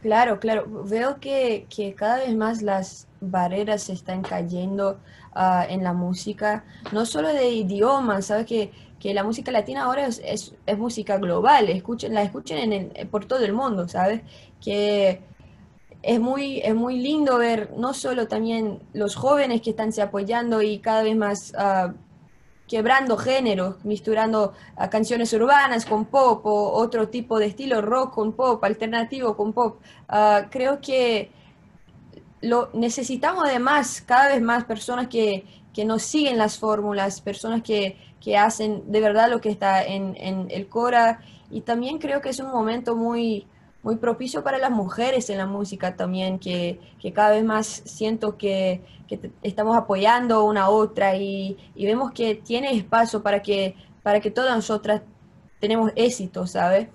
Claro, claro. Veo que, que cada vez más las barreras se están cayendo ah, en la música, no solo de idiomas, ¿sabes? Que, que la música latina ahora es, es, música global, escuchen, la escuchen en el- por todo el mundo, ¿sabes? Que es muy, es muy lindo ver no solo también los jóvenes que están se apoyando y cada vez más ah, quebrando géneros, misturando canciones urbanas con pop o otro tipo de estilo rock con pop, alternativo con pop. Ah, creo que lo necesitamos además cada vez más personas que, que nos siguen las fórmulas, personas que, que hacen de verdad lo que está en, en el Cora y también creo que es un momento muy, muy propicio para las mujeres en la música también, que, que cada vez más siento que, que estamos apoyando una a otra y, y vemos que tiene espacio para que, para que todas nosotras tenemos éxito, ¿sabes?